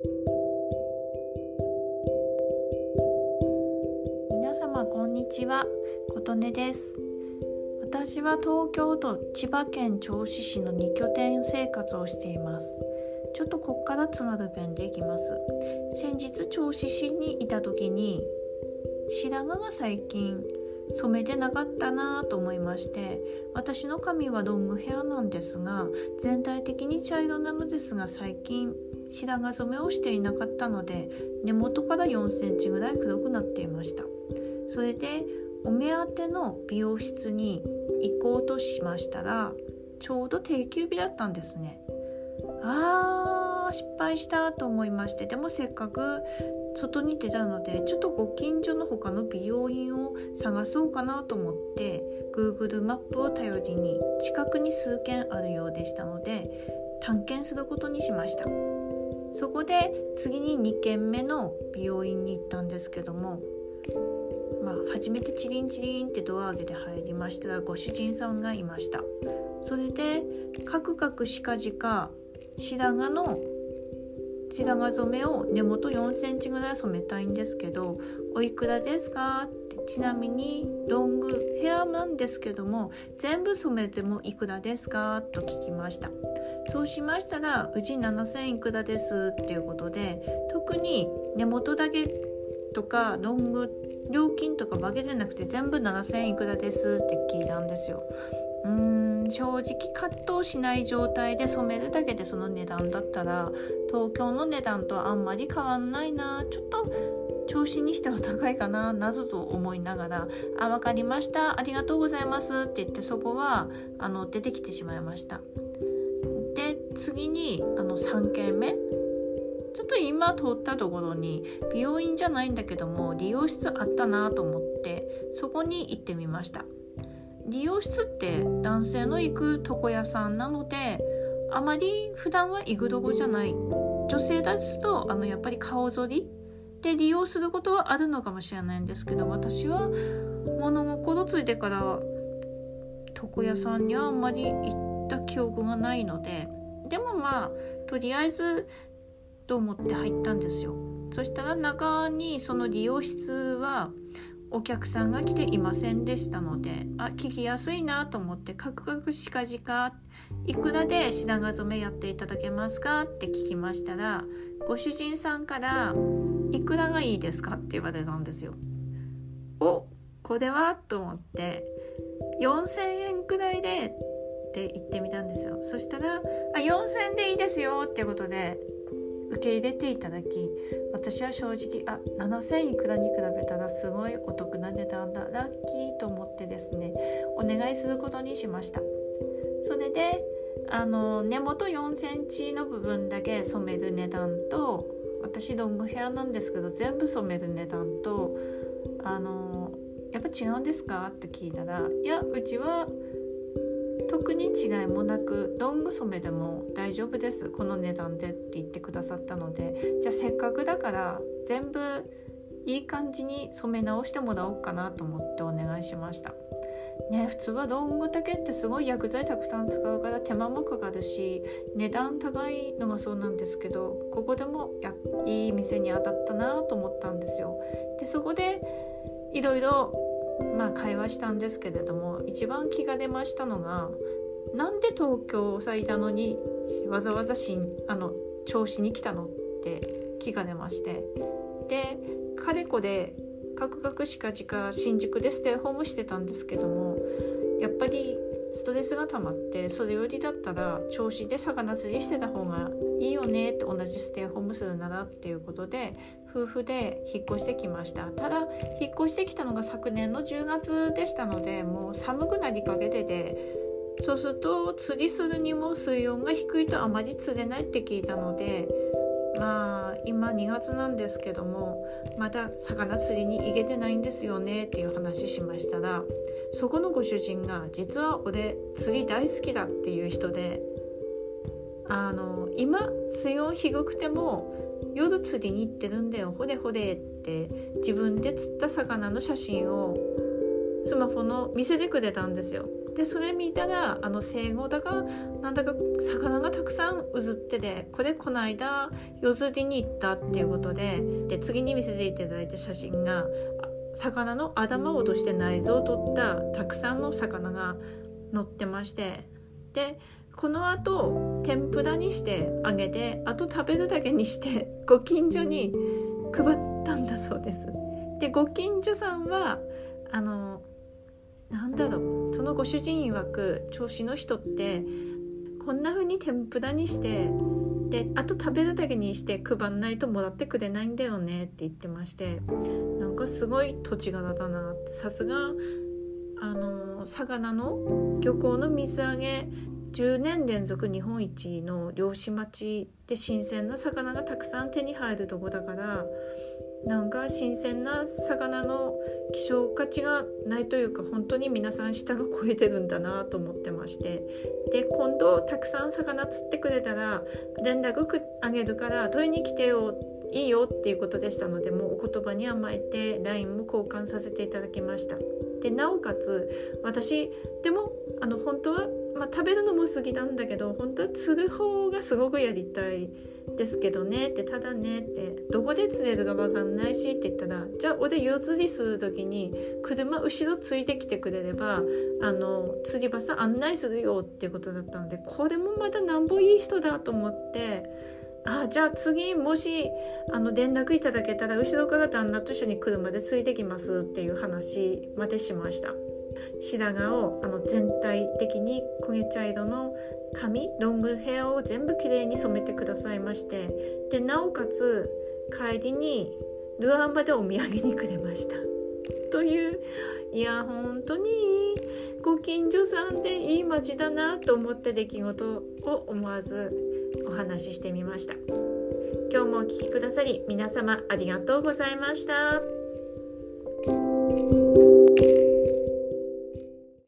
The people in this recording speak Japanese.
皆様こんにちは。琴音です。私は東京都千葉県銚子市の2拠点生活をしています。ちょっとこっから津軽弁でいきます。先日銚子市にいた時に白髪が最近染めてなかったなと思いまして私の髪はロングヘアなんですが全体的に茶色なのですが最近白髪染めをしていなかったので根元から4センチぐらい黒くなっていました。それでお目当ての美容室に行こうとしましたらちょうど定休日だったんですね。あー失敗したと思いましてでもせっかく外に出たのでちょっとご近所の他の美容院を探そうかなと思って Google マップを頼りに近くに数軒あるようでしたので探検することにしました。そこで次に2軒目の美容院に行ったんですけどもまあ初めてチリンチリンってドア開けて入りました。らご主人さんがいました。それでカクカクしかじか白髪の白髪染めを根元4センチぐらい染めたいんですけどおいくらですか？ってちなみにロングヘアなんですけども全部染めてもいくらですか？と聞きました。そうしましたらうち7000いくらですっていうことで特に根元だけとかロング料金とか分けてなくて全部7000いくらですって聞いたんですよ。うーん正直葛藤しない状態で染めるだけでその値段だったら東京の値段とあんまり変わんないなちょっと調子にしては高いかななどと思いながら「あ分かりましたありがとうございます」って言ってそこはあの出てきてしまいました。次にあの3軒目。ちょっと今通ったところに美容院じゃないんだけども理容室あったなと思ってそこに行ってみました。理容室って男性の行く床屋さんなのであまり普段は行くどこじゃない。女性ですとあのやっぱり顔剃りで利用することはあるのかもしれないんですけど私は物心ついてから床屋さんにはあんまり行った記憶がないのででもまあとりあえずと思って入ったんですよ。そしたら中にその理容室はお客さんが来ていませんでしたのであ聞きやすいなと思ってカクカクしかじかいくらで品髪染めやっていただけますかって聞きましたらご主人さんからいくらがいいですかって言われたんですよ。おこれは？と思って4000円くらいでって言ってみたんですよ。そしたらあ4000でいいですよっていうことで受け入れていただき私は正直あ7000いくらに比べたらすごいお得な値段だラッキーと思ってですねお願いすることにしました。それであの根元4センチの部分だけ染める値段と私ロングヘアなんですけど全部染める値段とあのやっぱ違うんですか？って聞いたらいやうちは特に違いもなくロング染めでも大丈夫です。この値段でって言ってくださったので。じゃあせっかくだから全部いい感じに染め直してもらおうかなと思ってお願いしました。ね普通はロング丈ってすごい薬剤たくさん使うから手間もかかるし値段高いのがそうなんですけどここでもやいい店に当たったなと思ったんですよ。でそこでいろまあ会話したんですけれども一番気が出ましたのがなんで東京さいたのにわざわざしんあの調子に来たのって気が出まして。でかれこでカクカクしかじか新宿でステイホームしてたんですけどもやっぱりストレスが溜まってそれよりだったら調子で魚釣りしてた方がいいよねって同じステイホームするならっていうことで夫婦で引っ越してきました。ただ引っ越してきたのが昨年の10月でしたのでもう寒くなりかけてでそうすると釣りするにも水温が低いとあまり釣れないって聞いたのでまあ今2月なんですけどもまだ魚釣りに行けてないんですよねっていう話しましたらそこのご主人が実は俺釣り大好きだっていう人であの今水温低くても夜釣りに行ってるんだよ。ほれほれって自分で釣った魚の写真をスマホの見せてくれたんですよ。でそれ見たらあの生後だがなんだか魚がたくさんうずっててこれこの間夜釣りに行ったっていうことでで次に見せていただいた写真が魚の頭を落として内臓を取ったたくさんの魚が乗ってましてでこのあと天ぷらにして揚げてあと食べるだけにしてご近所に配ったんだそうです。でご近所さんはあのなんだろうそのご主人曰く調子の人ってこんな風に天ぷらにしてであと食べるだけにして配んないともらってくれないんだよねって言ってましてなんかすごい土地柄だなさすがあの魚の漁港の水揚げ10年連続日本一の漁師町で新鮮な魚がたくさん手に入るとこだからなんか新鮮な魚の希少価値がないというか本当に皆さん舌が超えてるんだなと思ってまして。で今度たくさん魚釣ってくれたら連絡あげるから取りに来てよいいよっていうことでしたのでもうお言葉に甘えて LINE も交換させていただきました。でなおかつ私でもあの本当は、まあ、食べるのも好きなんだけど本当は釣る方がすごくやりたいですけどね。ってただねってどこで釣れるか分かんないしって言ったらじゃあ俺夜釣りする時に車後ろついてきてくれればあの釣り場さん案内するよっていうことだったのでこれもまたなんぼいい人だと思ってあじゃあ次もしあの連絡いただけたら後ろから旦那と一緒に車でついてきますっていう話までしました。白髪をあの全体的に焦げ茶色の髪ロングヘアを全部きれいに染めてくださいましてでなおかつ帰りにルアンバでお土産にくれました。といういや本当にご近所さんでいい街だなと思った出来事を思わずお話ししてみました。今日もお聴きくださり皆様ありがとうございました。